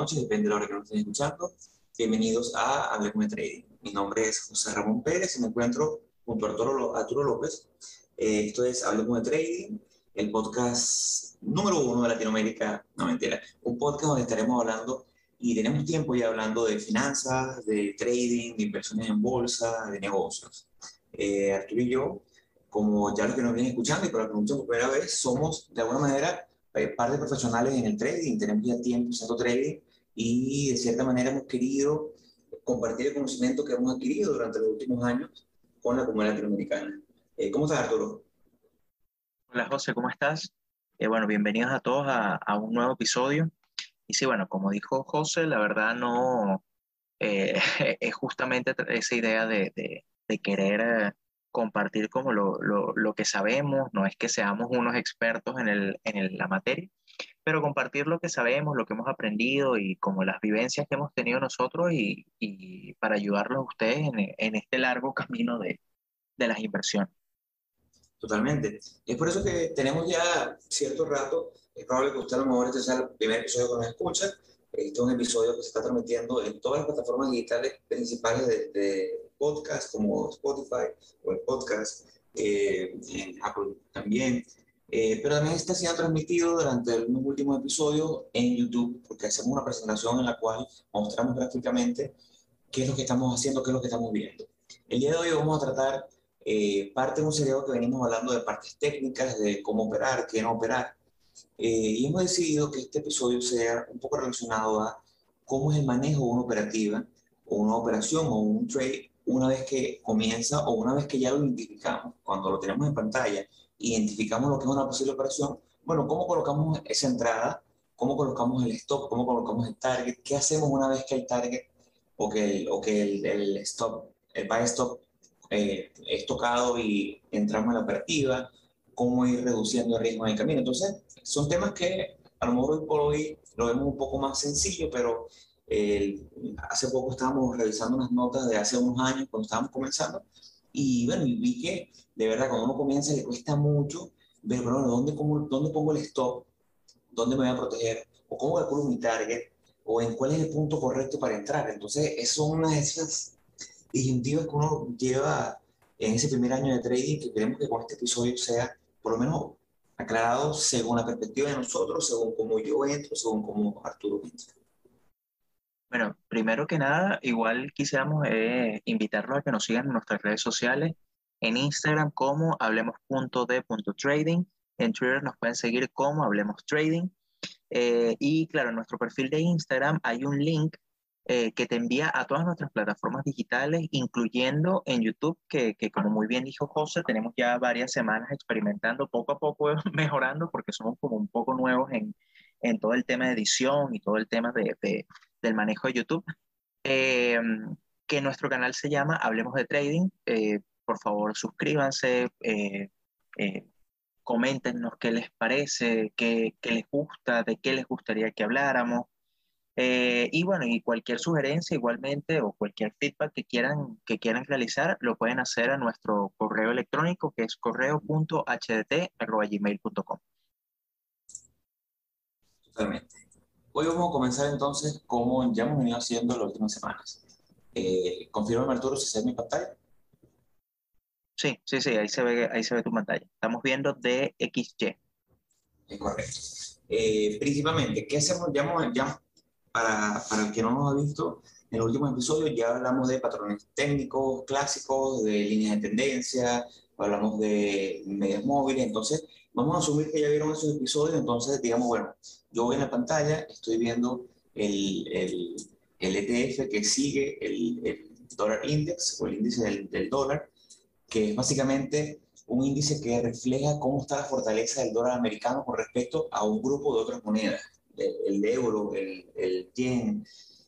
noches, depende de la hora que nos estén escuchando. Bienvenidos a Hablemos de Trading. Mi nombre es José Ramón Pérez y me encuentro junto a Arturo, Arturo López. Eh, esto es Hablemos de Trading, el podcast número uno de Latinoamérica, no mentira, un podcast donde estaremos hablando y tenemos tiempo ya hablando de finanzas, de trading, de inversiones en bolsa, de negocios. Eh, Arturo y yo, como ya los que nos vienen escuchando y para los que nos por primera vez, somos de alguna manera eh, par de profesionales en el trading, tenemos ya tiempo haciendo trading y de cierta manera hemos querido compartir el conocimiento que hemos adquirido durante los últimos años con la comunidad latinoamericana. Eh, ¿Cómo estás, Arturo? Hola, José, ¿cómo estás? Eh, bueno, bienvenidos a todos a, a, un nuevo episodio. Y sí, bueno, como dijo José, la verdad no es justamente esa idea de, de, de querer compartir como lo, lo, lo, que sabemos, no es que seamos unos expertos en, el, en la materia, pero compartir lo que sabemos, lo que hemos aprendido y como las vivencias que hemos tenido nosotros y, y para ayudarlos a ustedes en, en este largo camino de, de, las inversiones. Totalmente. Es por eso que tenemos ya cierto rato, es probable que usted a lo mejor este sea el primer episodio que nos escucha, este es un episodio que se está transmitiendo en todas las plataformas digitales principales de, de podcast como Spotify o el podcast, eh, en Apple también. Eh, pero también está siendo transmitido durante los últimos episodios en YouTube, porque hacemos una presentación en la cual mostramos gráficamente qué es lo que estamos haciendo, qué es lo que estamos viendo. El día de hoy vamos a tratar eh, parte de un seriado que venimos hablando de partes técnicas, de cómo operar, qué no operar. y hemos decidido que este episodio sea un poco relacionado a cómo es el manejo de una operativa, o una operación, o un trade una vez que comienza o una vez que ya lo identificamos, cuando lo tenemos en pantalla, identificamos lo que es una posible operación, bueno, ¿cómo colocamos esa entrada? ¿Cómo colocamos el stop? ¿Cómo colocamos el target? ¿Qué hacemos una vez que el target o que el, o que el, el stop, el buy stop eh, es tocado y entramos en la operativa? ¿Cómo ir reduciendo el riesgo en el camino? Entonces, son temas que a lo mejor hoy por hoy lo vemos un poco más sencillo, pero hace poco estábamos revisando unas notas de hace unos años cuando estábamos comenzando y bueno, y vi que de verdad cuando uno comienza le cuesta mucho ver, bueno, ¿dónde, pongo, ¿dónde pongo el stop? ¿Dónde me voy a proteger? ¿O cómo calculo mi target? ¿O en cuál es el punto correcto para entrar? Entonces, esas son unas de esas disyuntivas que uno lleva en ese primer año de trading que queremos que con este episodio sea por lo menos aclarado según la perspectiva de nosotros, según cómo yo entro, según cómo Arturo entra. Bueno, primero que nada, igual quisiéramos eh, invitarlos a que nos sigan en nuestras redes sociales, en Instagram como hablemos.de.trading, en Twitter nos pueden seguir como Hablemos Trading, eh, y claro, en nuestro perfil de Instagram hay un link eh, que te envía a todas nuestras plataformas digitales, incluyendo en YouTube, que, que, como muy bien dijo José, tenemos ya varias semanas experimentando, poco a poco mejorando, porque somos como un poco nuevos en, en todo el tema de edición y todo el tema de del manejo de YouTube, eh, que nuestro canal se llama Hablemos de Trading. Eh, por favor, suscríbanse, eh, coméntenos qué les parece, qué, qué, les gusta, de qué les gustaría que habláramos. y bueno, y cualquier sugerencia igualmente o cualquier feedback que quieran, que quieran realizar, lo pueden hacer a nuestro correo electrónico que es correo.hdt.gmail.com. Totalmente. Hoy vamos a comenzar entonces como ya hemos venido haciendo las últimas semanas. Eh, confirma Arturo si se ve mi pantalla. Sí, sí, sí, ahí se ve, ahí se ve tu pantalla. Estamos viendo DXY. Es correcto. Eh, principalmente, ¿qué hacemos? Ya, ya para, para el que no nos ha visto, en el último episodio ya hablamos de patrones técnicos clásicos, de líneas de tendencia, hablamos de medios móviles, entonces vamos a asumir que ya vieron esos episodios, entonces digamos, bueno, yo voy en la pantalla, estoy viendo el, el, el ETF que sigue el, el, dólar index o el índice del, del, dólar, que es básicamente un índice que refleja cómo está la fortaleza del dólar americano con respecto a un grupo de otras monedas, el, euro, el, el yen.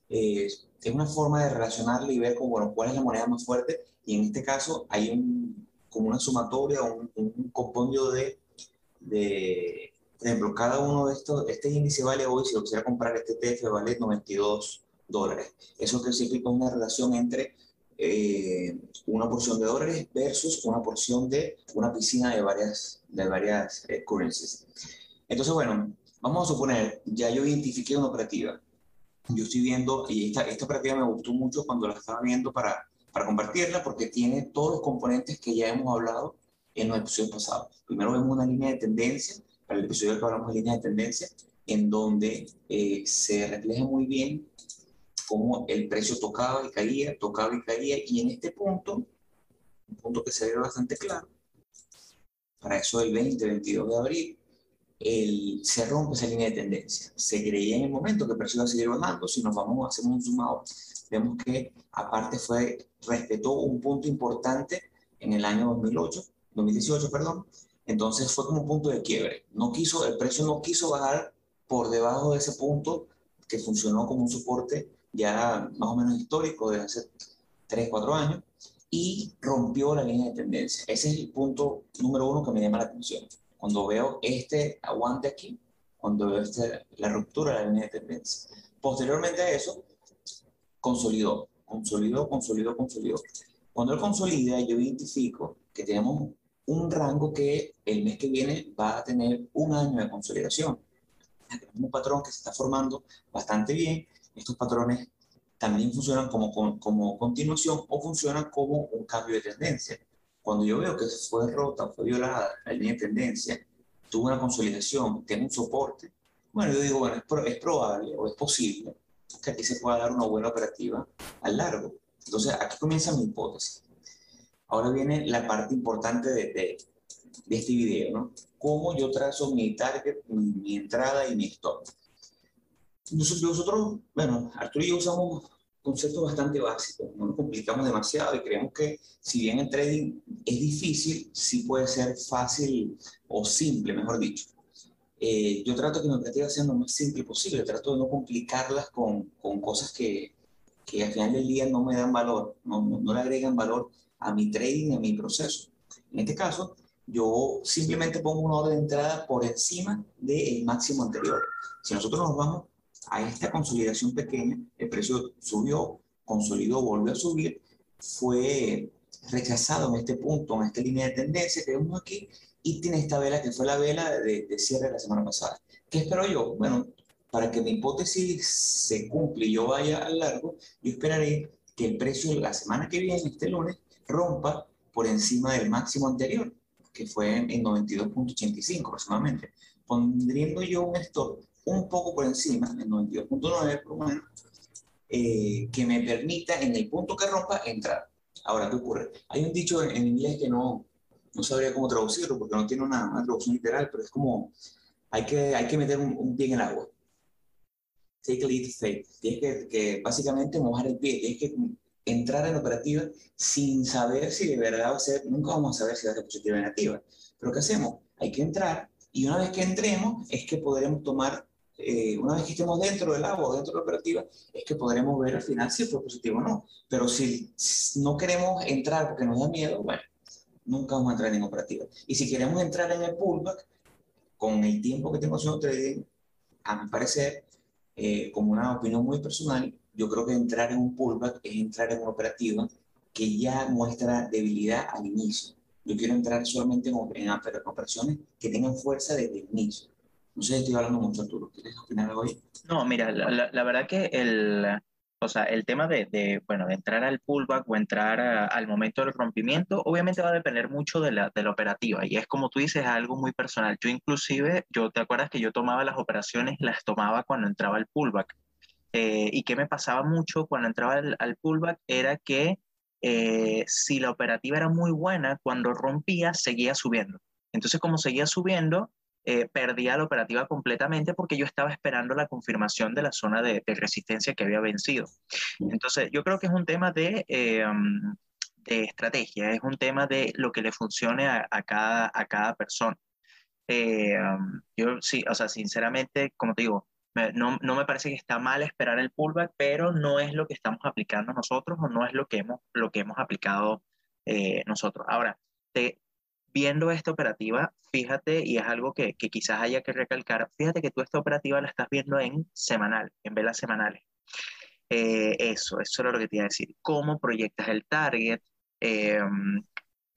Eh, es una forma de relacionarle y ver como, bueno, cuál es la moneda más fuerte y en este caso hay un, como una sumatoria, un, un compendio de, de por ejemplo, cada uno de estos, este índice vale hoy, si lo quisiera comprar, este ETF vale 92 dólares. Eso que significa una relación entre eh, una porción de dólares versus una porción de una piscina de varias, de varias eh, currencies. Entonces, bueno, vamos a suponer, ya yo identifiqué una operativa. Yo estoy viendo, y esta, esta operativa me gustó mucho cuando la estaba viendo para, para compartirla, porque tiene todos los componentes que ya hemos hablado en los episodios pasados. Primero vemos una línea de tendencia, para el episodio que hablamos de línea de tendencia, en donde eh, se refleja muy bien cómo el precio tocaba y caía, tocaba y caía, y en este punto, un punto que se ve bastante claro, para eso del 20, 22 de abril, el, se rompe esa línea de tendencia. Se creía en el momento que el precio iba a seguir bajando, si nos vamos hacer un sumado, vemos que aparte fue, respetó un punto importante en el año 2008, 2018, perdón, entonces fue como un punto de quiebre. No quiso, el precio no quiso bajar por debajo de ese punto que funcionó como un soporte ya más o menos histórico de hace 3, 4 años y rompió la línea de tendencia. Ese es el punto número uno que me llama la atención. Cuando veo este aguante aquí, cuando veo este, la ruptura de la línea de tendencia. Posteriormente a eso, consolidó, consolidó, consolidó, consolidó. Cuando él consolida, yo identifico que tenemos un rango que el mes que viene va a tener un año de consolidación. un patrón que se está formando bastante bien. Estos patrones también funcionan como, como, continuación o funcionan como un cambio de tendencia. Cuando yo veo que fue rota, fue violada la línea de tendencia, tuvo una consolidación, tiene un soporte, bueno, yo digo, bueno, es, es probable o es posible que aquí se pueda dar una buena operativa a largo. Entonces, aquí comienza mi hipótesis. Ahora viene la parte importante de, de, este video, ¿no? Cómo yo trazo mi target, mi, entrada y mi stop. Nosotros, bueno, Arturo y yo usamos conceptos bastante básicos, no nos complicamos demasiado y creemos que si bien el trading es difícil, sí puede ser fácil o simple, mejor dicho. Eh, yo trato que mi operativa sea lo más simple posible, trato de no complicarlas con, con cosas que, que, al final del día no me dan valor, no, no, no le agregan valor a mi trading, a mi proceso. En este caso, yo simplemente pongo una orden de entrada por encima del máximo anterior. Si nosotros nos vamos a esta consolidación pequeña, el precio subió, consolidó, volvió a subir, fue rechazado en este punto, en esta línea de tendencia que vemos aquí, y tiene esta vela que fue la vela de, de cierre de la semana pasada. ¿Qué espero yo? Bueno, para que mi hipótesis se cumpla y yo vaya al largo, yo esperaré que el precio la semana que viene, este lunes, rompa por encima del máximo anterior, que fue en 92.85 aproximadamente, pondriendo yo un stop un poco por encima, en 92.9 por lo menos, eh, que me permita en el punto que rompa entrar. Ahora, ¿qué ocurre? Hay un dicho en, inglés que no, no sabría cómo traducirlo porque no tiene una, traducción literal, pero es como hay que, hay que meter un, pie en el agua. Take a lead faith. Tienes que, que, básicamente mojar el pie, tienes que entrar en la operativa sin saber si de verdad va a ser, nunca vamos a saber si va a ser positiva o negativa. Pero ¿qué hacemos? Hay que entrar y una vez que entremos es que podremos tomar, eh, una vez que estemos dentro del agua dentro de la operativa, es que podremos ver al final si fue positivo o no. Pero si no queremos entrar porque nos da miedo, bueno, nunca vamos a entrar en operativa. Y si queremos entrar en el pullback, con el tiempo que tengo haciendo trading, a mi parecer, eh, como una opinión muy personal, yo creo que entrar en un pullback es entrar en una operativa que ya muestra debilidad al inicio. Yo quiero entrar solamente en, operaciones que tengan fuerza desde el inicio. No sé si estoy hablando mucho, Arturo. ¿Quieres opinar algo ahí? No, mira, la, la, verdad que el, o sea, el tema de, de, bueno, de entrar al pullback o entrar al momento del rompimiento, obviamente va a depender mucho de la, de la operativa. Y es como tú dices, algo muy personal. Yo inclusive, yo te acuerdas que yo tomaba las operaciones, las tomaba cuando entraba el pullback. Eh, y qué me pasaba mucho cuando entraba al, pullback era que eh, si la operativa era muy buena, cuando rompía, seguía subiendo. Entonces, como seguía subiendo, eh, perdía la operativa completamente porque yo estaba esperando la confirmación de la zona de, resistencia que había vencido. Entonces, yo creo que es un tema de, mm, de estrategia, es un tema de lo que le funcione a, cada, a cada persona. Mm, yo sí, o sea, sinceramente, como te digo, no, no, me parece que está mal esperar el pullback, pero no es lo que estamos aplicando nosotros o no es lo que hemos, lo que hemos aplicado eh, nosotros. Ahora, viendo esta operativa, fíjate, y es algo que, que, quizás haya que recalcar, fíjate que tú esta operativa la estás viendo en semanal, en velas semanales. Eh, eso, eso era lo que te iba a decir. ¿Cómo proyectas el target? Em,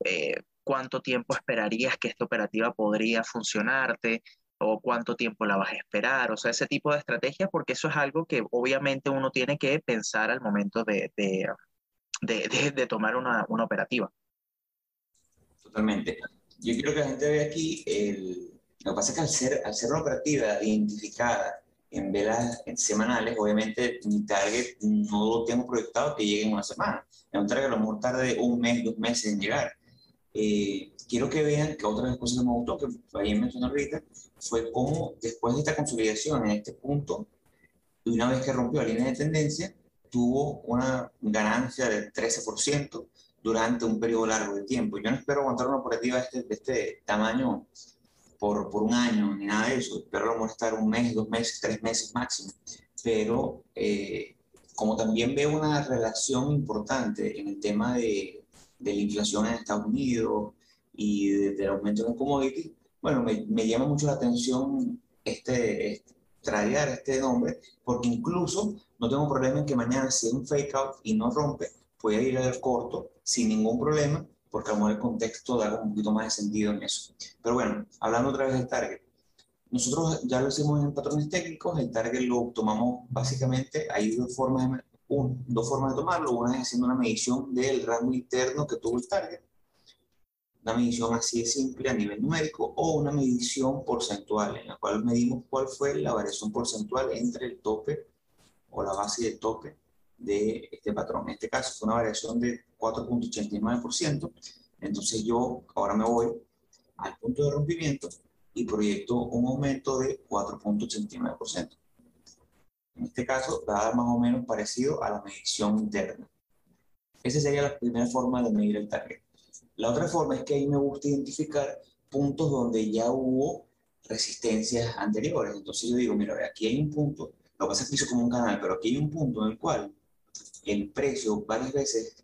eh, ¿Cuánto tiempo esperarías que esta operativa podría funcionarte? O cuánto tiempo la vas a esperar, o sea, ese tipo de estrategias, porque eso es algo que obviamente uno tiene que pensar al momento de, de, de, de tomar una, una, operativa. Totalmente. Yo quiero que la gente vea aquí, el, lo que pasa es que al ser, al ser una operativa identificada en velas semanales, obviamente mi target no lo tengo proyectado que llegue en una semana. Es un target a lo mejor tarde un mes, dos meses en llegar. Eh, quiero que vean que otra de las cosas que me gustó, que ahí mencionó ahorita, fue cómo después de esta consolidación en este punto, y una vez que rompió la línea de tendencia, tuvo una ganancia del 13% durante un periodo largo de tiempo. Yo no espero aguantar una operativa de este, de este tamaño por, por, un año ni nada de eso. Espero a estar un mes, dos meses, tres meses máximo. Pero eh, como también veo una relación importante en el tema de, de la inflación en Estados Unidos y del aumento de los commodities, bueno, me, me, llama mucho la atención este, este, traer este nombre, porque incluso no tengo problema en que mañana si es un fake out y no rompe, pueda ir al corto sin ningún problema, porque a lo mejor el contexto da un poquito más de sentido en eso. Pero bueno, hablando otra vez del target, nosotros ya lo hicimos en patrones técnicos, el target lo tomamos básicamente, hay dos formas un, dos formas de tomarlo, una es haciendo una medición del rango interno que tuvo el target, una medición así de simple a nivel numérico, o una medición porcentual, en la cual medimos cuál fue la variación porcentual entre el tope o la base de tope de este patrón. En este caso fue una variación de 4.89%, entonces yo ahora me voy al punto de rompimiento y proyecto un aumento de 4.89%. En este caso, va a dar más o menos parecido a la medición interna. Esa sería la primera forma de medir el target. La otra forma es que ahí me gusta identificar puntos donde ya hubo resistencias anteriores. Entonces yo digo, mira, aquí hay un punto, lo que pasa es que hizo como un canal, pero aquí hay un punto en el cual el precio varias veces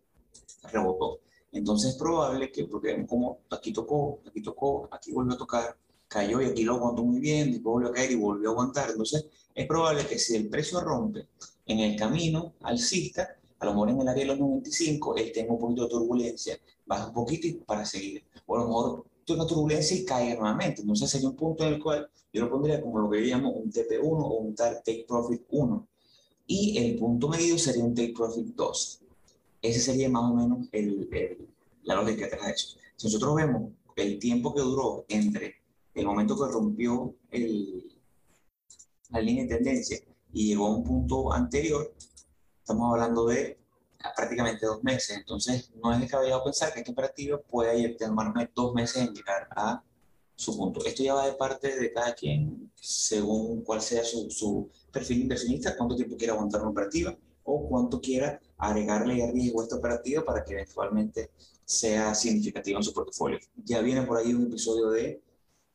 rebotó. Entonces es probable que, porque como aquí tocó, aquí tocó, aquí volvió a tocar, cayó y aquí lo aguantó muy bien, después volvió a caer y volvió a aguantar. Entonces, es probable que si el precio rompe en el camino alcista, a lo mejor en el área de los 95, él tenga un poquito de turbulencia, baja un poquito y para seguir. O a lo mejor una turbulencia y cae nuevamente. Entonces, sería un punto en el cual yo lo pondría como lo que yo llamo un TP1 o un Take Profit 1. Y el punto medio sería un Take Profit 2. Ese sería más o menos el, el, la lógica detrás de eso. Si nosotros vemos el tiempo que duró entre el momento que rompió el, la línea de tendencia y llegó a un punto anterior, estamos hablando de prácticamente dos meses. Entonces, no es descabellado pensar que esta operativa puede tomarme dos meses en llegar a su punto. Esto ya va de parte de cada quien, según cuál sea su, su perfil inversionista, cuánto tiempo quiera aguantar una operativa o cuánto quiera agregarle riesgo a esta operativa para que eventualmente sea significativa en su portafolio. Ya viene por ahí un episodio de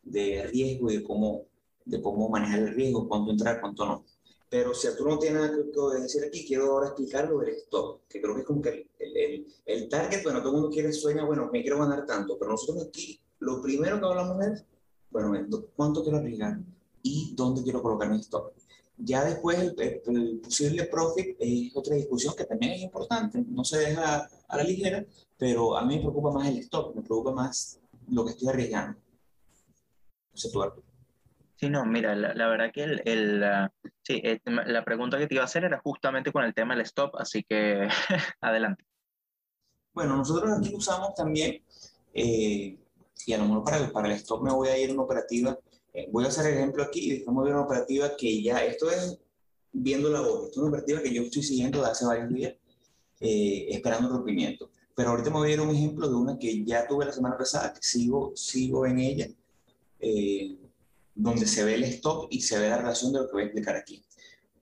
de riesgo y de cómo, de cómo manejar el riesgo, cuánto entrar, cuánto no. Pero si tú no tienes nada que decir aquí, quiero ahora explicar lo del stop, que creo que es como que el, el, el, target, bueno, todo el mundo quiere, sueña, bueno, me quiero ganar tanto, pero nosotros aquí lo primero que hablamos es, bueno, cuánto quiero arriesgar y dónde quiero colocar mi stop. Ya después el, el, posible profit es otra discusión que también es importante, no se deja a la ligera, pero a mí me preocupa más el stop, me preocupa más lo que estoy arriesgando. Sí, no, mira, la, verdad que el, el sí, eh, la pregunta que te iba a hacer era justamente con el tema del stop, así que adelante. Bueno, nosotros aquí usamos también, eh, y a lo mejor para el, para el stop me voy a ir a una operativa, eh, voy a hacer el ejemplo aquí y después me voy a una operativa que ya, esto es viendo la voz, esto es una operativa que yo estoy siguiendo desde hace varios días, esperando rompimiento. Pero ahorita me voy a ir a un ejemplo de una que ya tuve la semana pasada, que sigo, sigo en ella, eh, donde se ve el stop y se ve la relación de lo que voy a explicar aquí.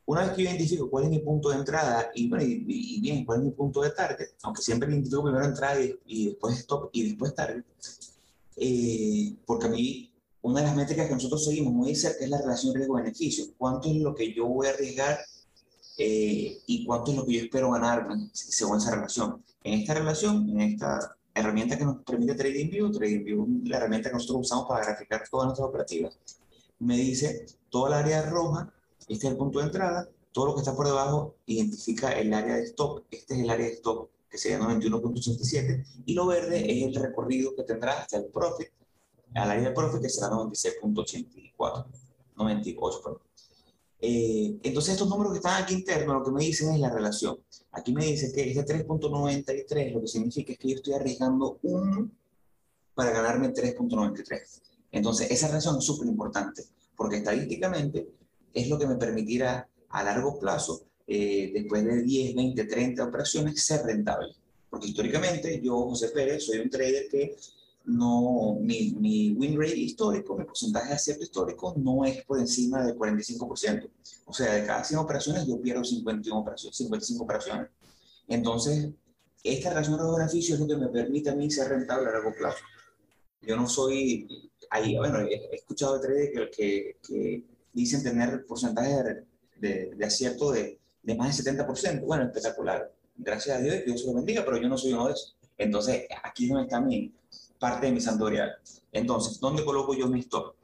Una vez que yo identifico cuál es mi punto de entrada y, bueno, y, bien, cuál es mi punto de target, aunque siempre identifico primero entrada y, después stop y después target, eh, porque a mí una de las métricas que nosotros seguimos muy cerca es la relación riesgo-beneficio. ¿Cuánto es lo que yo voy a arriesgar eh, y cuánto es lo que yo espero ganar según esa relación? En esta relación, en esta herramienta que nos permite TradingView, TradingView la herramienta que nosotros usamos para graficar todas nuestras operativas, me dice toda el área roja, este es el punto de entrada, todo lo que está por debajo identifica el área de stop, este es el área de stop que sería 91.87 y lo verde es el recorrido que tendrá hasta el profit al área de profit que será 96.84, 98, perdón. Eh, entonces estos números que están aquí internos lo que me dicen es la relación. Aquí me dice que este 3.93 lo que significa es que yo estoy arriesgando 1 para ganarme 3.93. Entonces esa relación es súper importante porque estadísticamente es lo que me permitirá a largo plazo, eh, después de 10, 20, 30 operaciones, ser rentable. Porque históricamente yo, José Pérez, soy un trader que no, mi, mi win rate histórico, mi porcentaje de acierto histórico no es por encima del 45%. O sea, de cada 100 operaciones yo pierdo 51 operaciones, 55 operaciones. Entonces, esta relación de beneficios es lo que me permite a mí ser rentable a largo plazo. Yo no soy, ahí, bueno, he, escuchado de traders que, que, que, dicen tener porcentajes de, de, acierto de, de, más del 70%. Bueno, espectacular. Gracias a Dios, Dios se lo bendiga, pero yo no soy uno de esos. Entonces, aquí no está mi, parte de mi santorial. Entonces, ¿dónde coloco yo mi stop?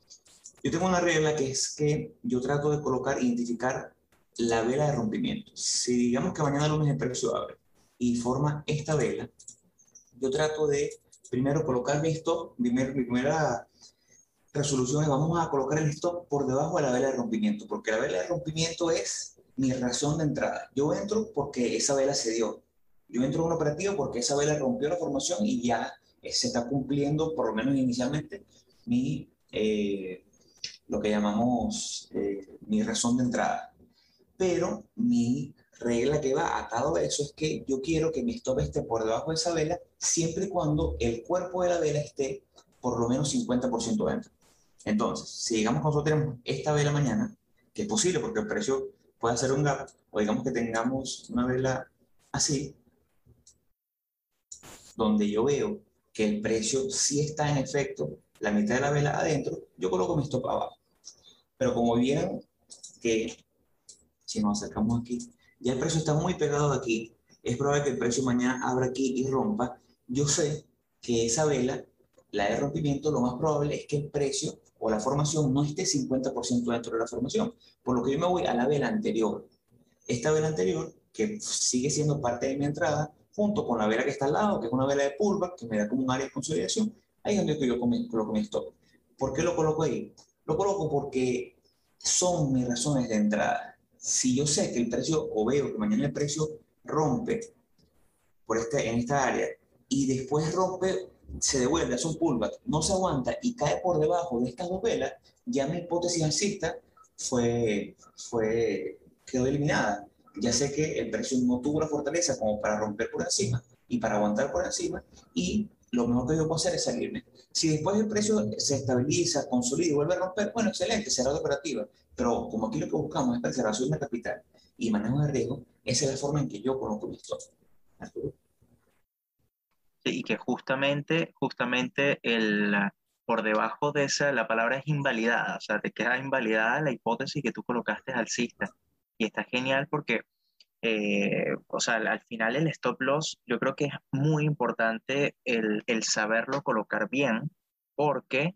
Yo tengo una regla que es que yo trato de colocar, identificar la vela de rompimiento. Si digamos que mañana lunes el precio abre y forma esta vela, yo trato de primero colocar mi stop, mi, mi primera resolución es vamos a colocar el stop por debajo de la vela de rompimiento, porque la vela de rompimiento es mi razón de entrada. Yo entro porque esa vela se dio. Yo entro en un operativo porque esa vela rompió la formación y ya eh, se está cumpliendo, por lo menos inicialmente, mi, eh, lo que llamamos eh, mi razón de entrada. Pero mi regla que va atado a eso es que yo quiero que mi stop esté por debajo de esa vela siempre y cuando el cuerpo de la vela esté por lo menos 50% dentro. Entonces, si digamos que nosotros tenemos esta vela mañana, que es posible porque el precio puede hacer un gap, o digamos que tengamos una vela así, donde yo veo que el precio sí está en efecto la mitad de la vela adentro, yo coloco mi stop abajo. Pero como vieron que, si nos acercamos aquí, ya el precio está muy pegado aquí, es probable que el precio mañana abra aquí y rompa, yo sé que esa vela, la de rompimiento, lo más probable es que el precio o la formación no esté 50% dentro de la formación, por lo que yo me voy a la vela anterior. Esta vela anterior, que sigue siendo parte de mi entrada, junto con la vela que está al lado, que es una vela de pullback, que me da como un área de consolidación, ahí es donde yo coloco mi stop. ¿Por qué lo coloco ahí? Lo coloco porque son mis razones de entrada. Si yo sé que el precio, o veo que mañana el precio rompe por este, en esta área y después rompe, se devuelve, hace un pullback, no se aguanta y cae por debajo de estas dos velas, ya mi hipótesis alcista fue, fue, quedó eliminada ya sé que el precio no tuvo la fortaleza como para romper por encima y para aguantar por encima y lo mejor que yo puedo hacer es salirme. Si después el precio se estabiliza, consolida y vuelve a romper, bueno, excelente, de operativa. Pero como aquí lo que buscamos es preservación de capital y manejo de riesgo, esa es la forma en que yo conozco mi stock. Sí, y que justamente, justamente el, por debajo de esa, la palabra es invalidada, o sea, te queda invalidada la hipótesis que tú colocaste alcista. Y está genial porque, eh, o sea, al final el stop loss, yo creo que es muy importante el, el saberlo colocar bien, porque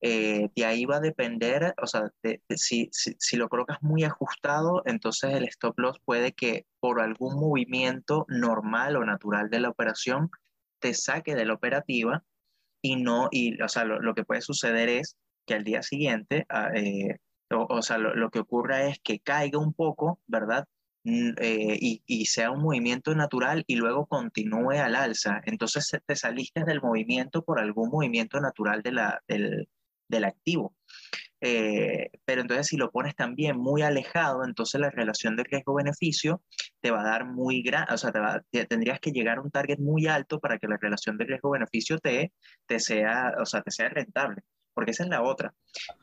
eh, de ahí va a depender, o sea, si, si, si, lo colocas muy ajustado, entonces el stop loss puede que por algún movimiento normal o natural de la operación te saque de la operativa y no, y, o sea, lo, lo que puede suceder es que al día siguiente ah, eh, o, sea, lo, que ocurra es que caiga un poco, ¿verdad? Mm, eh, y, y, sea un movimiento natural y luego continúe al alza. Entonces te saliste del movimiento por algún movimiento natural de la, del, del activo. Eh, pero entonces si lo pones también muy alejado, entonces la relación de riesgo-beneficio te va a dar muy grande, o sea, te tendrías que llegar a un target muy alto para que la relación de riesgo-beneficio te, te, sea, o sea, te sea rentable porque esa es la otra.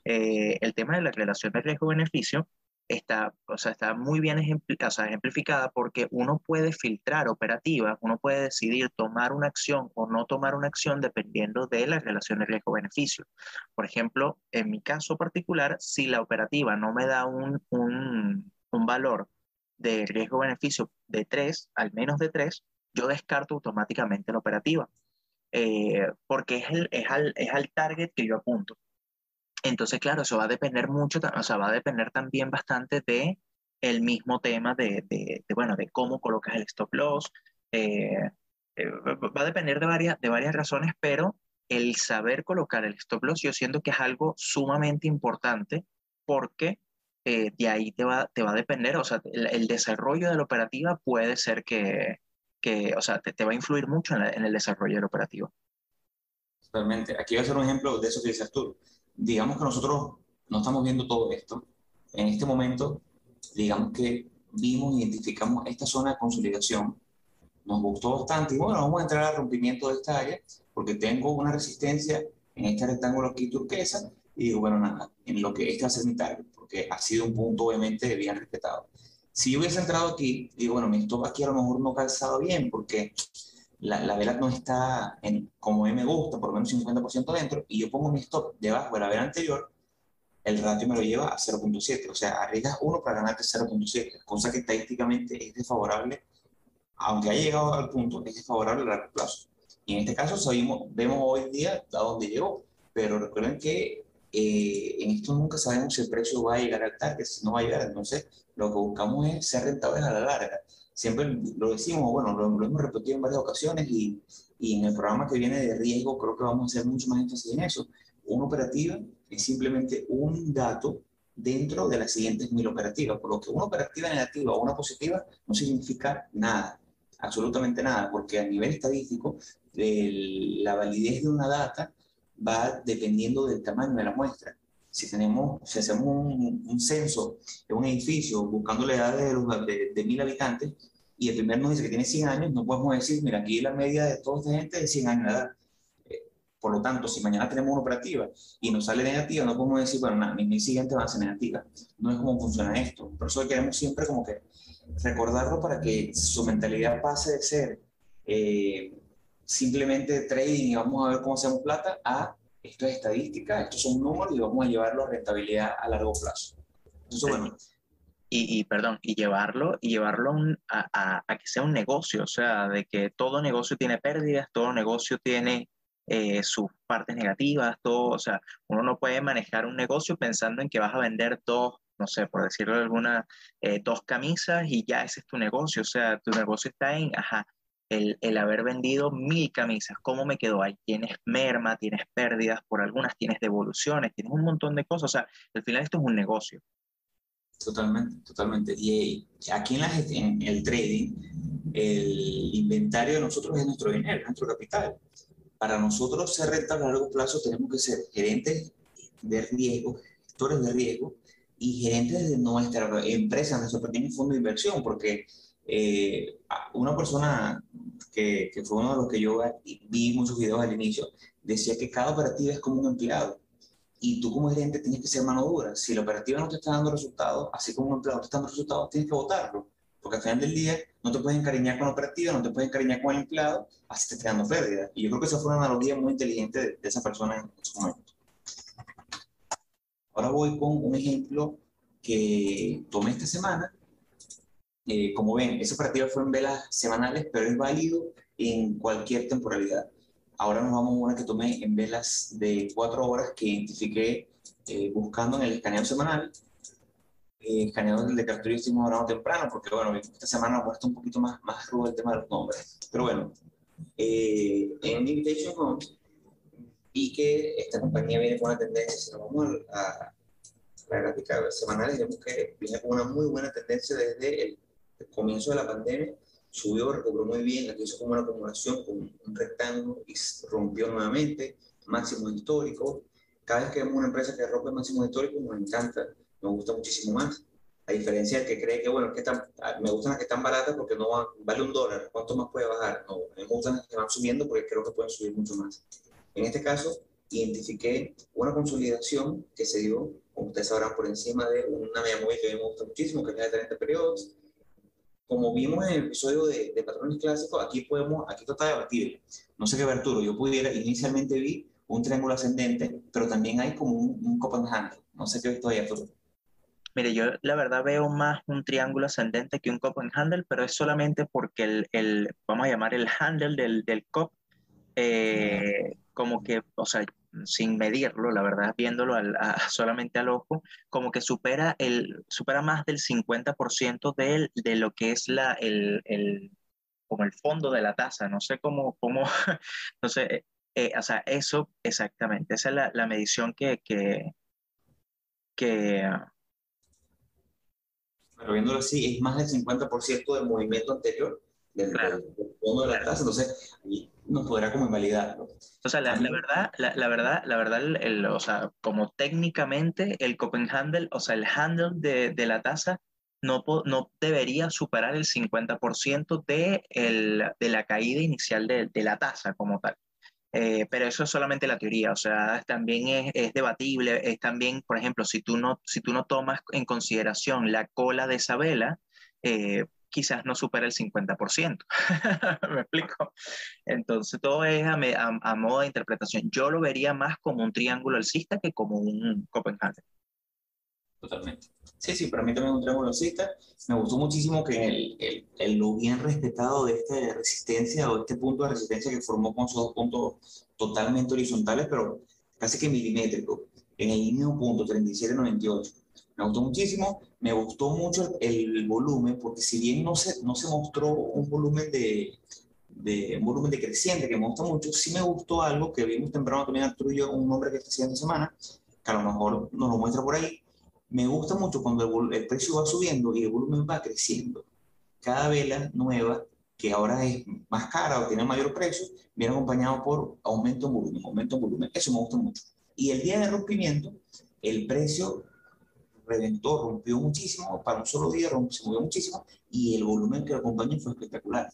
Eh, el tema de la relación de riesgo-beneficio está, o sea, está muy bien ejemplificada porque uno puede filtrar operativas, uno puede decidir tomar una acción o no tomar una acción dependiendo de la relación de riesgo-beneficio. Por ejemplo, en mi caso particular, si la operativa no me da un, un, un valor de riesgo-beneficio de 3, al menos de 3, yo descarto automáticamente la operativa. Eh, porque es, el, es, al, es al target que yo apunto. Entonces, claro, eso va a depender mucho, o sea, va a depender también bastante de el mismo tema de, de, bueno, de cómo colocas el stop loss. Eh, eh, va a depender de varias, de varias razones, pero el saber colocar el stop loss, yo siento que es algo sumamente importante porque eh, de ahí te va, te va a depender, o sea, el, desarrollo de la operativa puede ser que, que o sea, te, te va a influir mucho en, en, el desarrollo de la operativa. Totalmente. Aquí voy a hacer un ejemplo de eso que dices tú. Digamos que nosotros no estamos viendo todo esto. En este momento, digamos que vimos, identificamos esta zona de consolidación, nos gustó bastante y bueno, vamos a entrar al rompimiento de esta área porque tengo una resistencia en este rectángulo aquí turquesa y digo, bueno, nada, en lo que este va a ser mi target, porque ha sido un punto obviamente bien respetado. Si yo hubiese entrado aquí, digo, bueno, mi stop aquí a lo mejor no calzado bien porque la, la vela no está en, como a mí me gusta, por lo menos 50% dentro, y yo pongo mi stop debajo de la vela anterior, el ratio me lo lleva a 0.7. O sea, arriesgas uno para ganarte 0.7, cosa que estadísticamente es desfavorable, aunque haya llegado al punto, es desfavorable a largo plazo. Y en este caso sabemos, vemos hoy día a dónde llegó, pero recuerden que eh, en esto nunca sabemos si el precio va a llegar al target, si no va a llegar. Entonces, lo que buscamos es ser rentables a la larga. Siempre lo decimos, bueno, lo, lo hemos repetido en varias ocasiones y, y en el programa que viene de riesgo creo que vamos a hacer mucho más énfasis en eso. Una operativa es simplemente un dato dentro de las siguientes mil operativas, por lo que una operativa negativa o una positiva no significa nada, absolutamente nada, porque a nivel estadístico la validez de una data va dependiendo del tamaño de la muestra. Si, tenemos, si hacemos un, censo de un edificio buscando la edad de, de, mil habitantes y el primer nos dice que tiene 100 años, no podemos decir, mira, aquí la media de toda esta gente es 100 años de edad por lo tanto, si mañana tenemos una operativa y nos sale negativa, no podemos decir, bueno, nada, mi, siguiente va a ser negativa. No es como funciona esto. Por eso queremos siempre como que recordarlo para que su mentalidad pase de ser eh, simplemente trading y vamos a ver cómo hacemos plata a esto es estadística, estos son números y vamos a llevarlo a rentabilidad a largo plazo. Entonces, bueno. Y, y, perdón, y llevarlo, y llevarlo a, a, a, que sea un negocio, o sea, de que todo negocio tiene pérdidas, todo negocio tiene eh, sus partes negativas, todo, o sea, uno no puede manejar un negocio pensando en que vas a vender dos, no sé, por decirlo de alguna, eh, dos camisas y ya ese es tu negocio, o sea, tu negocio está en, ajá, el, el, haber vendido mil camisas, ¿cómo me quedó ahí? Tienes merma, tienes pérdidas por algunas, tienes devoluciones, tienes un montón de cosas, o sea, al final esto es un negocio. Totalmente, totalmente. Y aquí en, la, en el trading, el inventario de nosotros es nuestro dinero, es nuestro capital para nosotros ser rentables a largo plazo tenemos que ser gerentes de riesgo, gestores de riesgo y gerentes de nuestra empresa, nuestro pequeño fondo de inversión, porque eh, una persona que, que, fue uno de los que yo vi muchos videos al inicio, decía que cada operativa es como un empleado y tú como gerente tienes que ser mano dura. Si la operativa no te está dando resultados, así como un empleado te está dando resultados, tienes que votarlo. Porque al final del día no te puedes encariñar con la operativa, no te puedes encariñar con el empleado, así te está dando pérdida. Y yo creo que esa fue una analogía muy inteligente de, esa persona en su momento. Ahora voy con un ejemplo que tomé esta semana. Eh, como ven, esa operativa fue en velas semanales, pero es válido en cualquier temporalidad. Ahora nos vamos a una que tomé en velas de cuatro horas que identifiqué eh, buscando en el escaneo semanal eh, del de cartulina hicimos hablando temprano, porque bueno, esta semana ha puesto un poquito más, más rudo el tema de los nombres. Pero bueno, eh, en Invitation Homes y que esta compañía viene con una tendencia, si nos vamos a, la gráfica semanal, vemos que viene con una muy buena tendencia desde el, comienzo de la pandemia, subió, recobró muy bien, aquí hizo como una acumulación con un rectángulo y rompió nuevamente, máximo histórico. Cada vez que vemos una empresa que rompe máximo histórico, nos encanta me gusta muchísimo más. A diferencia del que cree que, bueno, que están, me gustan las que están baratas porque no van, vale un dólar, ¿cuánto más puede bajar? No, me gustan las que van subiendo porque creo que pueden subir mucho más. En este caso, identifiqué una consolidación que se dio, como ustedes sabrán, por encima de una media móvil que a mí me gusta muchísimo, que es la de 30 periodos. Como vimos en el episodio de, de patrones clásicos, aquí podemos, aquí está debatible. No sé qué ver, Arturo, yo pudiera, inicialmente vi un triángulo ascendente, pero también hay como un, un Copenhagen. No sé qué ves todavía, Arturo. Mire, yo la verdad veo más un triángulo ascendente que un cup en handle, pero es solamente porque el, el, vamos a llamar el handle del, del cup, eh, como que, o sea, sin medirlo, la verdad, viéndolo al, solamente al ojo, como que supera, el, supera más del 50% de, de lo que es la, el, el, como el fondo de la taza. No sé cómo, cómo no sé, Eh, o sea, eso exactamente, esa es la, la medición que, que, que... Pero viéndolo así, es más del 50% del movimiento anterior del, fondo de la tasa, entonces ahí nos podrá como invalidarlo. O sea, la, la verdad, la, la, verdad, la verdad, el, o sea, como técnicamente el Copenhagen, o sea, el handle de, de la tasa no, no debería superar el 50% de, el, de la caída inicial de, de la tasa como tal. Eh, pero eso es solamente la teoría, o sea, también es, es, debatible, es también, por ejemplo, si tú, no, si tú no tomas en consideración la cola de esa vela, eh, quizás no supera el 50%. ¿Me explico? Entonces, todo es a, a, a, modo de interpretación. Yo lo vería más como un triángulo alcista que como un Copenhagen. Totalmente. Sí, sí, para mí también es un triángulo alcista. Me gustó muchísimo que el, el, el, lo bien respetado de esta resistencia o este punto de resistencia que formó con sus dos puntos totalmente horizontales, pero casi que milimétricos, en el mismo punto, 37.98 me gustó muchísimo, me gustó mucho el, el, volumen, porque si bien no se, no se mostró un volumen de, de, un volumen decreciente, que me gusta mucho, sí me gustó algo que vimos temprano también Arturo y yo, un nombre que está haciendo semana, que a lo mejor nos lo muestra por ahí. Me gusta mucho cuando el, el precio va subiendo y el volumen va creciendo. Cada vela nueva que ahora es más cara o tiene mayor precio, viene acompañado por aumento en volumen, aumento en volumen. Eso me gusta mucho. Y el día de rompimiento, el precio reventó, rompió muchísimo, para un solo día rompió, se movió muchísimo y el volumen que lo acompañó fue espectacular.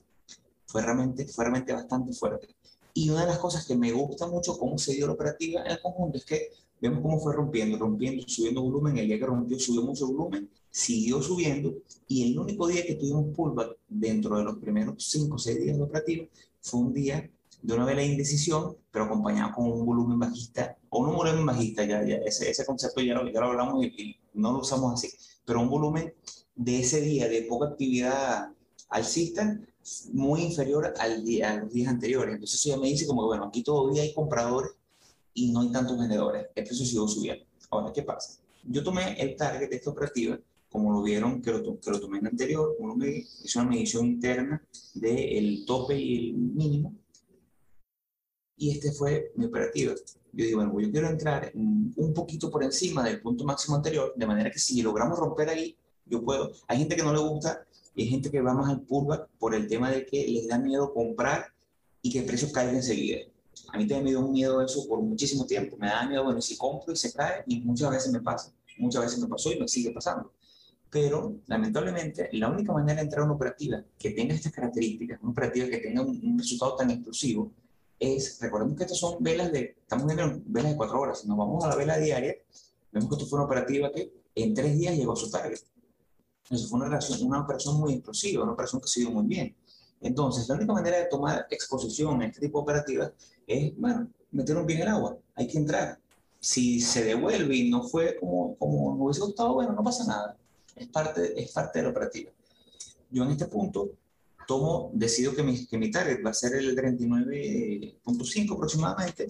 Fue realmente, fue realmente bastante fuerte. Y una de las cosas que me gusta mucho cómo se dio la operativa en el conjunto es que vemos cómo fue rompiendo, rompiendo, subiendo volumen. El día que rompió, subió mucho volumen, siguió subiendo. Y el único día que tuvimos pullback dentro de los primeros 5 o 6 días de operativa fue un día de una vela de indecisión, pero acompañado con un volumen bajista, o un volumen bajista, ya, ya ese, ese concepto ya lo, ya lo hablamos y, no lo usamos así, pero un volumen de ese día de poca actividad alcista muy inferior al día, a los días anteriores. Entonces eso ya me dice como bueno, aquí todavía hay compradores y no hay tantos vendedores. El precio siguió subiendo. Ahora, ¿qué pasa? Yo tomé el target de esta operativa, como lo vieron que lo, que lo tomé en el anterior, uno me hizo una medición interna del tope y el mínimo, y este fue mi operativa. Yo digo, bueno, yo quiero entrar un poquito por encima del punto máximo anterior, de manera que si logramos romper ahí, yo puedo. Hay gente que no le gusta y hay gente que va más al pullback por el tema de que les da miedo comprar y que el precio caiga enseguida. A mí también me dio un miedo eso por muchísimo tiempo. Me da miedo, bueno, si compro y se cae, y muchas veces me pasa. Muchas veces me pasó y me sigue pasando. Pero, lamentablemente, la única manera de entrar a una operativa que tenga estas características, una operativa que tenga un, un resultado tan explosivo, es, recordemos que estas son velas de, estamos viendo velas de cuatro horas, si nos vamos a la vela diaria, vemos que esto fue una operativa que en tres días llegó a su target. Eso fue una, relación, una operación muy explosiva, una operación que se dio muy bien. Entonces, la única manera de tomar exposición a este tipo de operativas es, bueno, meter un pie en el agua, hay que entrar. Si se devuelve y no fue como, como nos hubiese gustado, bueno, no pasa nada. Es parte, es parte de la operativa. Yo en este punto tomo, decido que mi, que mi target va a ser el 39.5 aproximadamente,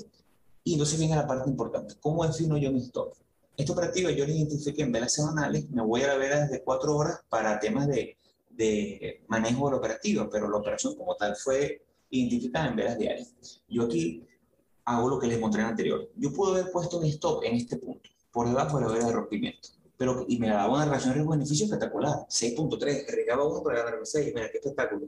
y entonces viene la parte importante, ¿cómo defino yo mi stop? Esta operativa yo la identifiqué en velas semanales, me voy a la vela desde 4 horas para temas de, de manejo de la operativa, pero la operación como tal fue identificada en velas diarias. Yo aquí hago lo que les mostré en anterior. Yo puedo haber puesto mi stop en este punto, por debajo de la vela de rompimiento pero y me daba una relación riesgo-beneficio espectacular, 6.3, arriesgaba uno para ganar 6, mira qué espectáculo.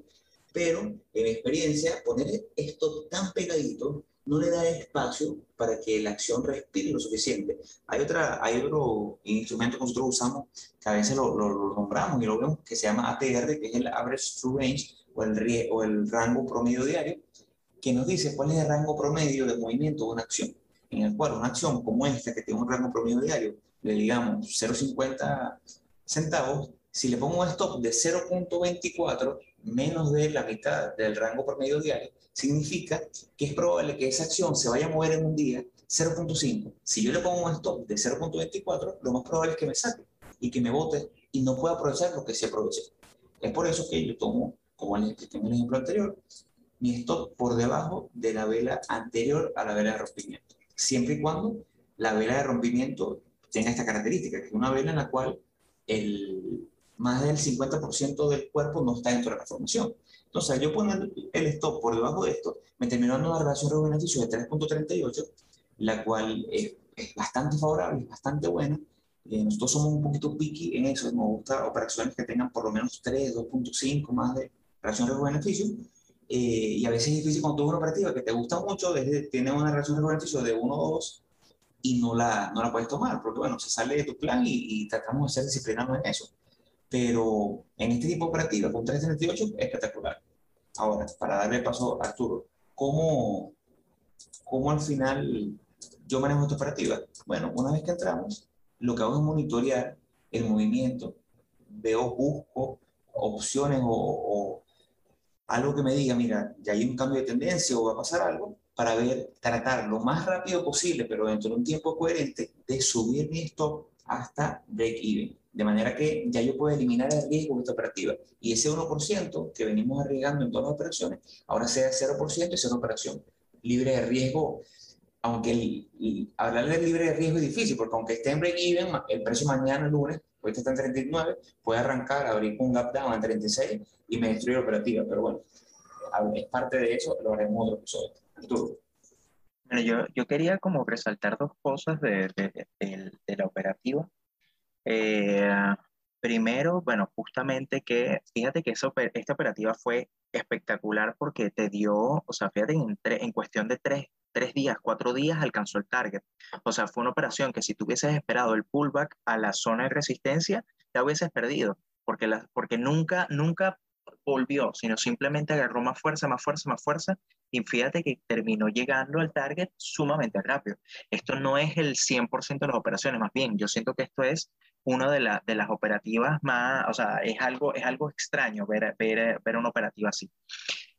Pero en mi experiencia, poner esto tan pegadito no le da espacio para que la acción respire lo suficiente. Hay, otra, hay otro instrumento que nosotros usamos, que a veces lo, lo, lo nombramos y lo vemos, que se llama ATR, que es el Average True Range o el, o el rango promedio diario, que nos dice cuál es el rango promedio de movimiento de una acción, en el cual una acción como esta, que tiene un rango promedio diario le digamos 0,50 centavos, si le pongo un stop de 0.24, menos de la mitad del rango promedio diario, significa que es probable que esa acción se vaya a mover en un día 0.5. Si yo le pongo un stop de 0.24, lo más probable es que me saque y que me bote y no pueda aprovechar lo que se aproveche. Es por eso que yo tomo, como en el ejemplo anterior, mi stop por debajo de la vela anterior a la vela de rompimiento. Siempre y cuando la vela de rompimiento tenga esta característica, que es una vela en la cual el más del 50% del cuerpo no está dentro de la formación. Entonces, yo poner el stop por debajo de esto, me terminó dando una relación riesgo-beneficio de 3.38, la cual es, bastante favorable, es bastante buena. Eh, nosotros somos un poquito picky en eso, nos gusta operaciones que tengan por lo menos 3, 2.5 más de relación riesgo-beneficio. Eh, y a veces es difícil cuando tú una operativa que te gusta mucho, desde, tiene una relación riesgo-beneficio de 1 o 2 y no la, no la puedes tomar, porque bueno, se sale de tu plan y, y tratamos de ser disciplinados en eso. Pero en este tipo de operativa con 338 es espectacular. Ahora, para darle paso a Arturo, ¿cómo, ¿cómo al final yo manejo esta operativa? Bueno, una vez que entramos, lo que hago es monitorear el movimiento, veo, busco opciones o, o algo que me diga, mira, ya hay un cambio de tendencia o va a pasar algo, para ver, tratar lo más rápido posible, pero dentro de un tiempo coherente, de subir mi stop hasta break-even. De manera que ya yo puedo eliminar el riesgo de esta operativa. Y ese 1% que venimos arriesgando en todas las operaciones, ahora sea 0% y sea una operación libre de riesgo. Aunque hablar de libre de riesgo es difícil, porque aunque esté en break-even, el precio mañana, el lunes, hoy está en 39, puede arrancar, abrir un gap down en 36 y me destruye la operativa. Pero bueno, es parte de eso, lo haremos otro episodio. Bueno, yo, yo quería como resaltar dos cosas de, de, de, la operativa. Eh, primero, bueno, justamente que, fíjate que eso, esta operativa fue espectacular porque te dio, o sea, fíjate, en, en cuestión de tres, tres días, cuatro días alcanzó el target. O sea, fue una operación que si tú hubieses esperado el pullback a la zona de resistencia, ya hubieses perdido, porque, la, porque nunca, nunca volvió, sino simplemente agarró más fuerza, más fuerza, más fuerza, y fíjate que terminó llegando al target sumamente rápido. Esto no es el 100% de las operaciones, más bien, yo siento que esto es una de, de las operativas más, o sea, es algo, es algo extraño ver, ver, ver una operativa así.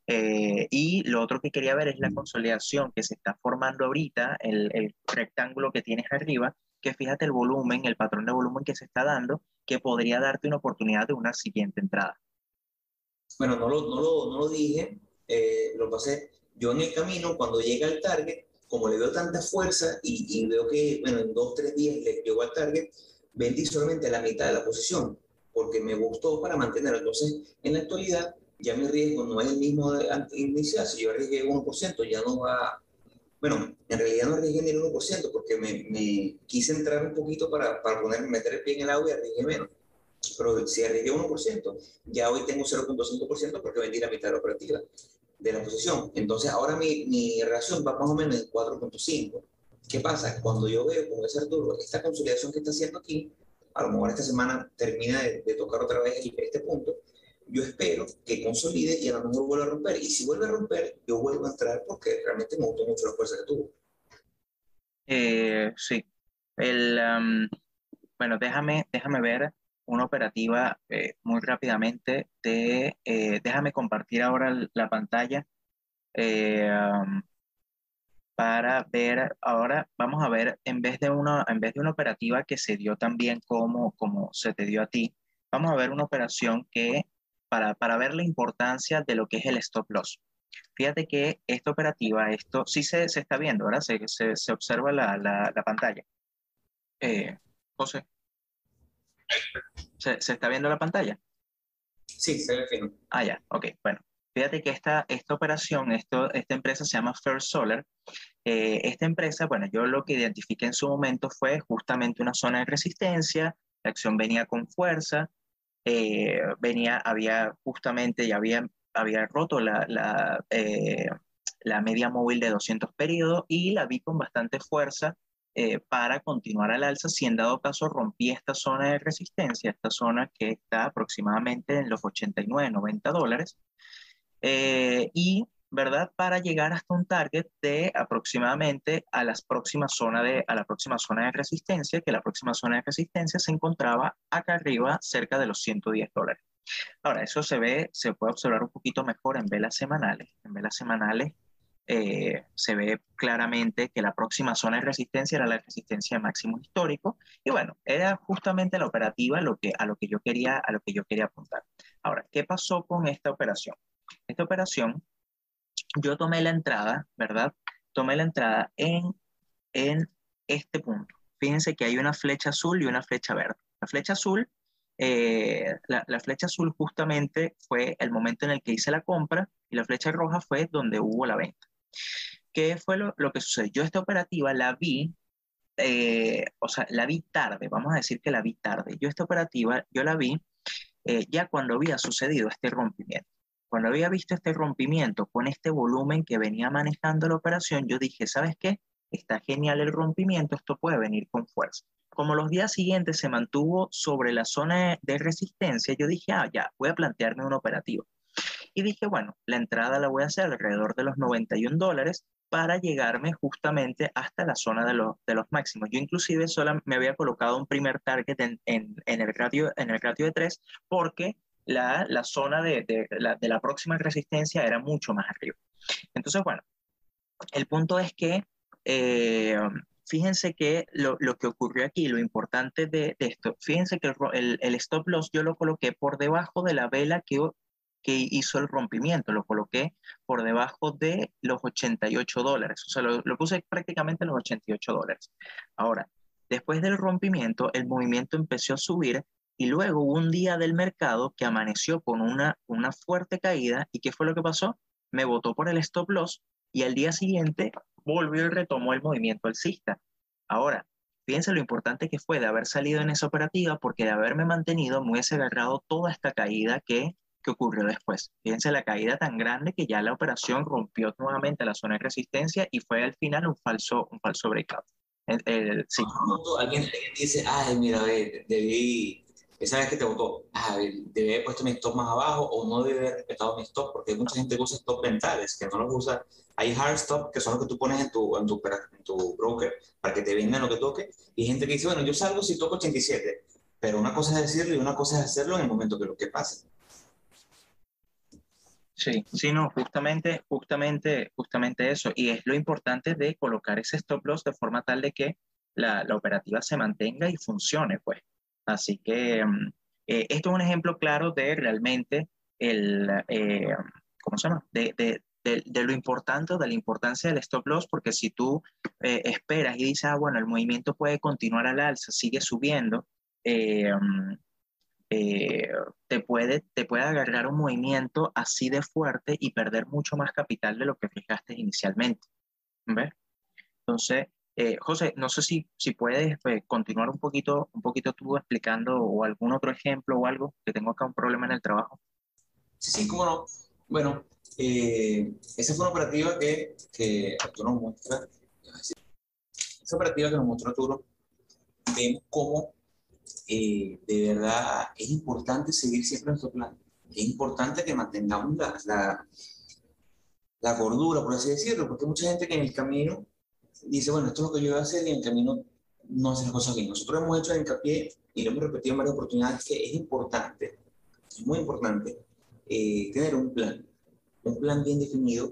Eh, y lo otro que quería ver es la consolidación que se está formando ahorita, el, el rectángulo que tienes arriba, que fíjate el volumen, el patrón de volumen que se está dando, que podría darte una oportunidad de una siguiente entrada bueno, no lo, no lo, no lo dije, eh, lo pasé. Yo en el camino, cuando llega al target, como le veo tanta fuerza y, y veo que, bueno, en dos, tres días le llegó al target, vendí solamente la mitad de la posición, porque me gustó para mantenerlo. Entonces, en la actualidad, ya mi riesgo no es el mismo de inicial. Si yo arriesgué 1%, ya no va. Bueno, en realidad no arriesgué ni el 1%, porque me, me quise entrar un poquito para, para poner, meter el pie en el agua y arriesgué menos si arriesgué 1%, ya hoy tengo 0.5% porque vendí la mitad de la operativa de la posición. Entonces, ahora mi, mi relación va más o menos en 4.5. ¿Qué pasa? Cuando yo veo, como dice Arturo, esta consolidación que está haciendo aquí, a lo mejor esta semana termina de, tocar otra vez este punto, yo espero que consolide y a lo mejor vuelva a romper. Y si vuelve a romper, yo vuelvo a entrar porque realmente me gustó mucho la fuerza que tuvo. Eh, sí. El, bueno, déjame, déjame ver una operativa eh, muy rápidamente eh, déjame compartir ahora la pantalla eh, um, para ver, ahora vamos a ver, en vez de una, en vez de una operativa que se dio también como, como se te dio a ti, vamos a ver una operación que, para, para ver la importancia de lo que es el stop loss. Fíjate que esta operativa, esto sí se, se está viendo, ¿verdad? Se, se, se observa la, la, la pantalla. José. ¿Se, está viendo la pantalla? Sí, se ve fino. Ah, ya, ok, bueno. Fíjate que esta, esta operación, esto, esta empresa se llama First Solar. Eh, esta empresa, bueno, yo lo que identifiqué en su momento fue justamente una zona de resistencia, la acción venía con fuerza, eh, venía, había justamente, ya había, había roto la, la, eh, la media móvil de 200 periodos y la vi con bastante fuerza eh, para continuar al alza si en dado caso rompí esta zona de resistencia, esta zona que está aproximadamente en los 89, 90 dólares, eh, y ¿verdad? Para llegar hasta un target de aproximadamente a, las próximas zona de, a la próxima zona de resistencia, que la próxima zona de resistencia se encontraba acá arriba cerca de los 110 dólares. Ahora, eso se ve, se puede observar un poquito mejor en velas semanales. En velas semanales eh, se ve claramente que la próxima zona de resistencia era la resistencia máximo histórico y bueno, era justamente la operativa lo que, a, lo que yo quería, a lo que yo quería apuntar. Ahora, ¿qué pasó con esta operación? Esta operación, yo tomé la entrada, ¿verdad? Tomé la entrada en, en este punto. Fíjense que hay una flecha azul y una flecha verde. La flecha azul eh, la, la, flecha azul justamente fue el momento en el que hice la compra y la flecha roja fue donde hubo la venta. ¿Qué fue lo, que sucedió? Yo esta operativa la vi, eh, o sea, la vi tarde, vamos a decir que la vi tarde. Yo esta operativa, yo la vi eh, ya cuando había sucedido este rompimiento. Cuando había visto este rompimiento con este volumen que venía manejando la operación, yo dije, ¿sabes qué? Está genial el rompimiento, esto puede venir con fuerza. Como los días siguientes se mantuvo sobre la zona de resistencia, yo dije, ah, ya, voy a plantearme un operativo. Y dije, bueno, la entrada la voy a hacer alrededor de los 91 dólares para llegarme justamente hasta la zona de, los, de los máximos. Yo inclusive solo me había colocado un primer target en, en, en el, ratio, en el ratio de 3 porque la, la zona de, de, la, de la próxima resistencia era mucho más arriba. Entonces, bueno, el punto es que eh, fíjense que lo, lo, que ocurrió aquí, lo importante de, de esto, fíjense que el, el, stop loss yo lo coloqué por debajo de la vela que, que hizo el rompimiento, lo coloqué por debajo de los 88 dólares, o sea, lo, lo puse prácticamente los 88 dólares. Ahora, después del rompimiento, el movimiento empezó a subir y luego hubo un día del mercado que amaneció con una, una fuerte caída y ¿qué fue lo que pasó? Me votó por el stop loss y al día siguiente volvió y retomó el movimiento alcista. Ahora, fíjense lo importante que fue de haber salido en esa operativa porque de haberme mantenido me hubiese agarrado toda esta caída que, que ocurrió después. Fíjense la caída tan grande que ya la operación rompió nuevamente la zona de resistencia y fue al final un falso, un falso breakout. El, el, sí. Alguien dice, ay, mira, debí esa vez que te votó, ah, debe haber puesto mi stop más abajo o no debe haber respetado mi stop, porque mucha gente usa stop mentales, que no los usa. Hay hard stop, que son los que tú pones en tu, en tu, en tu broker para que te vendan lo que toque, y gente que dice, bueno, yo salgo si toco 87, pero una cosa es decirlo y una cosa es hacerlo en el momento que lo que pase. Sí, sí, no, justamente, justamente, justamente eso. Y es lo importante de colocar ese stop loss de forma tal de que la, la operativa se mantenga y funcione, pues. Así que mm, eh, esto es un ejemplo claro de realmente el, eh, ¿cómo se llama? De, de, de, lo importante, de la importancia del stop loss, porque si tú eh, esperas y dices, ah, bueno, el movimiento puede continuar al alza, sigue subiendo, eh, te, puede, te puede agarrar un movimiento así de fuerte y perder mucho más capital de lo que fijaste inicialmente. ¿Ves? Entonces, eh, José, no sé si, si puedes pues, continuar un poquito, un poquito tú explicando o algún otro ejemplo o algo, que tengo acá un problema en el trabajo. Sí, sí, cómo no. Bueno, eh, esa fue una operativa que, que Arturo nos muestra. Esa operativa que nos mostró Arturo, vemos cómo eh, de verdad es importante seguir siempre nuestro plan. Es importante que mantengamos la, la, la gordura, por así decirlo, porque hay mucha gente que en el camino dice, bueno, esto es lo que yo voy a hacer y en el camino no hace las cosas bien. Nosotros hemos hecho hincapié y lo hemos repetido en varias oportunidades que es importante, es muy importante eh, tener un plan, un plan bien definido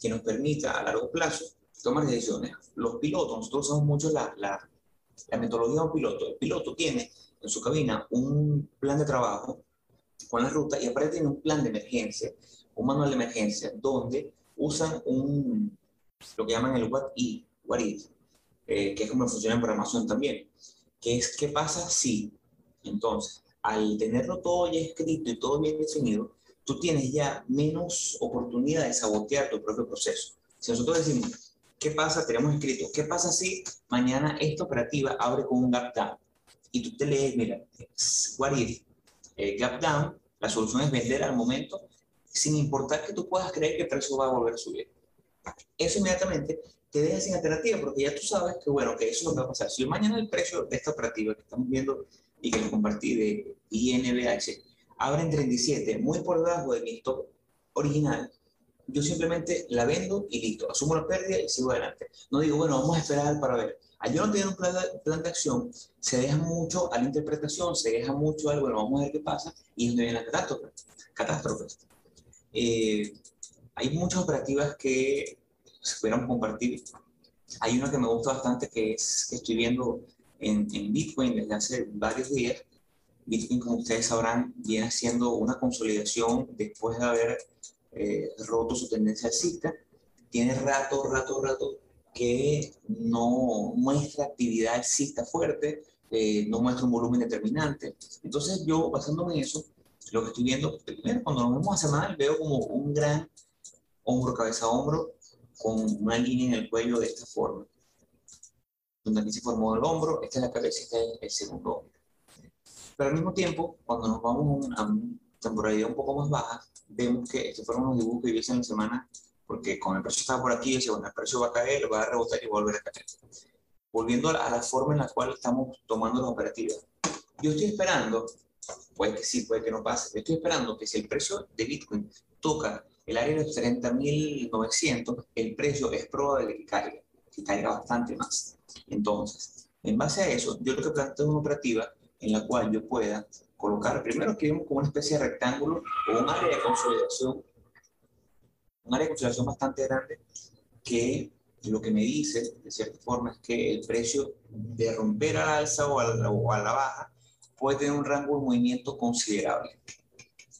que nos permita a largo plazo tomar decisiones. Los pilotos, nosotros usamos mucho la, la, la metodología de un piloto. El piloto tiene en su cabina un plan de trabajo con la ruta y aparte tiene un plan de emergencia, un manual de emergencia, donde usan un, lo que llaman el what if, what if, eh, que es como funciona en programación también, que es qué pasa si, entonces, al tenerlo todo ya escrito y todo bien definido, tú tienes ya menos oportunidad de sabotear tu propio proceso. Si nosotros decimos, ¿qué pasa? Tenemos escrito, ¿qué pasa si mañana esta operativa abre con un gap down? Y tú te lees, mira, what if, eh, gap down, la solución es vender al momento, sin importar que tú puedas creer que el precio va a volver a subir. Eso inmediatamente te deja sin alternativa, porque ya tú sabes que, bueno, que eso es lo que va a pasar. Si mañana el precio de esta operativa que estamos viendo y que les compartí de INBH abre en 37, muy por debajo de mi stop original, yo simplemente la vendo y listo, asumo la pérdida y sigo adelante. No digo, bueno, vamos a esperar para ver. Al yo no tener un plan de, plan de, acción, se deja mucho a la interpretación, se deja mucho al, bueno, vamos a ver qué pasa, y es donde vienen las catástrofes. catástrofes. Eh, hay muchas operativas que se pudieran compartir. Hay una que me gusta bastante que es que estoy viendo en, en Bitcoin desde hace varios días. Bitcoin, como ustedes sabrán, viene haciendo una consolidación después de haber eh, roto su tendencia alcista. Tiene rato, rato, rato que no muestra actividad alcista fuerte. eh, no muestra un volumen determinante. Entonces yo, basándome en eso, lo que estoy viendo, primero cuando nos vemos a semanal, veo como un gran hombro, cabeza, hombro, con una línea en el cuello de esta forma. Donde aquí se formó el hombro, esta es la cabeza este es el segundo hombro. Pero al mismo tiempo, cuando nos vamos a una temporalidad un poco más baja, vemos que estos fueron los dibujos que hice en la semana, porque con el precio estaba por aquí, decía, bueno, el precio va a caer, va a rebotar y a volver a caer. Volviendo a la, forma en la cual estamos tomando las operativas. Yo estoy esperando, puede que sí, puede que no pase, estoy esperando que si el precio de Bitcoin toca el área de los 30.900, el precio es probable que caiga, que caiga bastante más. Entonces, en base a eso, yo lo que planteo una operativa en la cual yo pueda colocar, primero que como una especie de rectángulo o un área de consolidación, un área de consolidación bastante grande que lo que me dice, de cierta forma, es que el precio de romper al alza o a la, o a la baja puede tener un rango de movimiento considerable.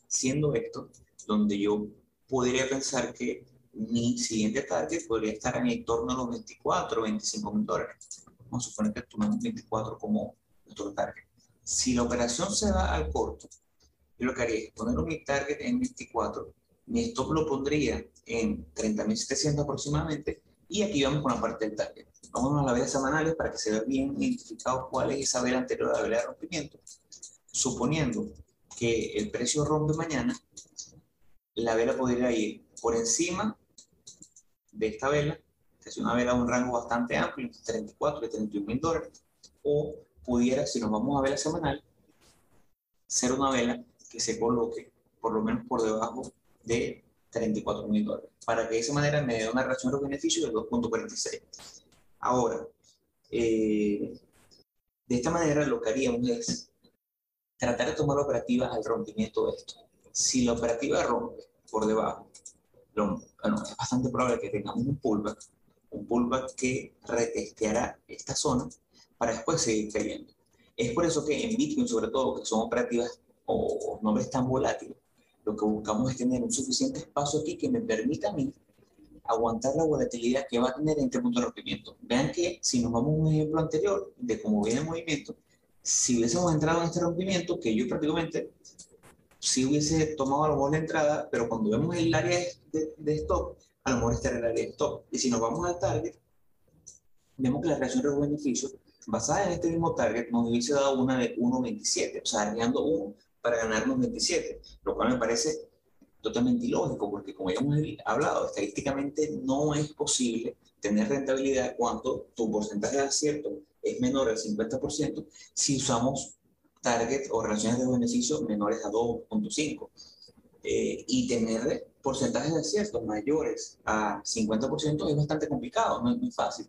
Siendo esto, donde yo podría pensar que mi siguiente target podría estar en el torno a los 24 o 25 mil dólares. Vamos a suponer que tomemos 24 como nuestro target. Si la operación se va al corto, yo lo que haría es poner mi target en 24, mi stop lo pondría en 30.700 aproximadamente y aquí vamos con la parte del target. Vamos a las velas semanales para que se vea bien identificado cuál es esa vela anterior a la vela de rompimiento. Suponiendo que el precio rompe mañana, la vela podría ir por encima de esta vela, que es una vela de un rango bastante amplio, entre 34 y 31 mil dólares, o pudiera, si nos vamos a vela semanal, ser una vela que se coloque por lo menos por debajo de 34 mil dólares, para que de esa manera me dé una relación de beneficio de 2.46. Ahora, eh, de esta manera lo que haríamos es tratar de tomar operativa al rompimiento de esto. Si la operativa rompe por debajo, bueno, es bastante probable que tengamos un pullback, un pullback que retesteará esta zona para después seguir cayendo. Es por eso que en Bitcoin, sobre todo, que son operativas o nombres tan volátiles, lo que buscamos es tener un suficiente espacio aquí que me permita a mí aguantar la volatilidad que va a tener en este punto de rompimiento. Vean que si nos vamos a un ejemplo anterior de cómo viene el movimiento, si hubiésemos entrado en este rompimiento, que yo prácticamente sí hubiese tomado a lo mejor la entrada, pero cuando vemos el área de, de stop, a lo mejor este era el área de stop. Y si nos vamos al target, vemos que la reacción de beneficio basada en este mismo target, nos hubiese dado una de 1.27, o sea, arriesgando 1 para ganarnos 27, lo cual me parece totalmente ilógico, porque como ya hemos hablado, estadísticamente no es posible tener rentabilidad cuando tu porcentaje de acierto es menor al 50% si usamos target o relaciones de beneficio menores a 2.5. Eh, y tener porcentajes de acierto mayores a 50% es bastante complicado, no es muy fácil.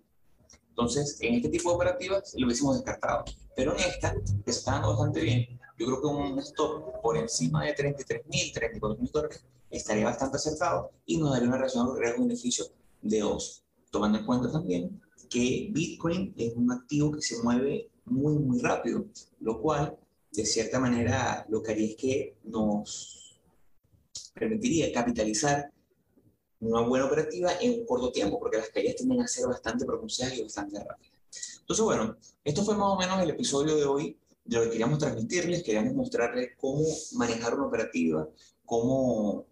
Entonces, en este tipo de operativas lo hubiésemos descartado. Pero en esta, que está dando bastante bien, yo creo que un stop por encima de 33 mil, 34 mil dólares estaría bastante acertado y nos daría una relación riesgo-beneficio de 2. Tomando en cuenta también que Bitcoin es un activo que se mueve muy, muy rápido, lo cual, de cierta manera, lo que haría es que nos permitiría capitalizar una buena operativa en un corto tiempo, porque las caídas tienden a ser bastante pronunciadas y bastante rápidas. Entonces, bueno, esto fue más o menos el episodio de hoy de lo que queríamos transmitirles, queríamos mostrarles cómo manejar una operativa, cómo,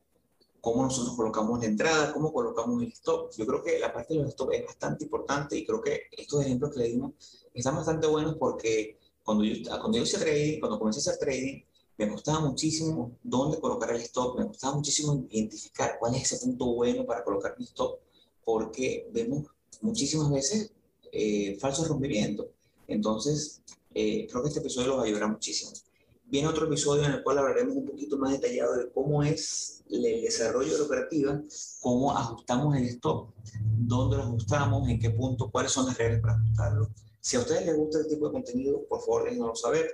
cómo nosotros colocamos la entrada, cómo colocamos el stop. Yo creo que la parte de los stop es bastante importante y creo que estos ejemplos que le dimos están bastante buenos porque cuando yo, cuando yo hice trading, cuando comencé a hacer trading, me costaba muchísimo dónde colocar el stop, me costaba muchísimo identificar cuál es ese punto bueno para colocar mi stop, porque vemos muchísimas veces eh, falsos rompimientos. Entonces, eh, creo que este episodio los ayudará muchísimo. Viene otro episodio en el cual hablaremos un poquito más detallado de cómo es el desarrollo de la operativa, cómo ajustamos el stop, dónde lo ajustamos, en qué punto, cuáles son las reglas para ajustarlo. Si a ustedes les gusta este tipo de contenido, por favor déjenoslo saber.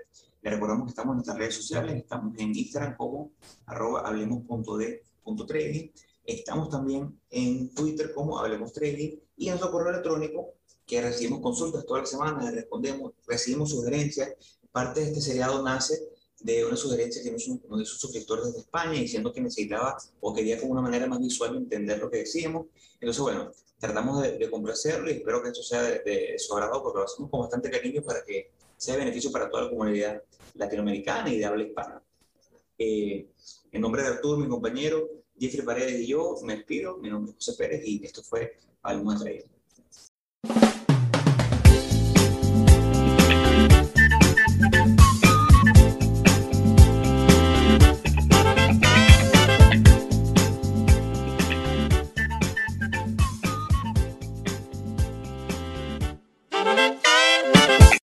Les recordamos que estamos en nuestras redes sociales, estamos en Instagram como arroba hablemos.de.trading, estamos también en Twitter como Hablemos Trading y en nuestro correo electrónico que recibimos consultas todas las semanas, respondemos, recibimos sugerencias. Parte de este seriado nace de una sugerencia que nos uno de sus suscriptores de España diciendo que necesitaba o quería con una manera más visual entender lo que decíamos. Entonces, bueno, tratamos de, complacerlo y espero que esto sea de, su agrado porque lo hacemos con bastante cariño para que sea de beneficio para toda la comunidad latinoamericana y de habla hispana. Eh, en nombre de Arturo, mi compañero, Jeffrey Paredes y yo, me despido. Mi nombre es José Pérez y esto fue Trading.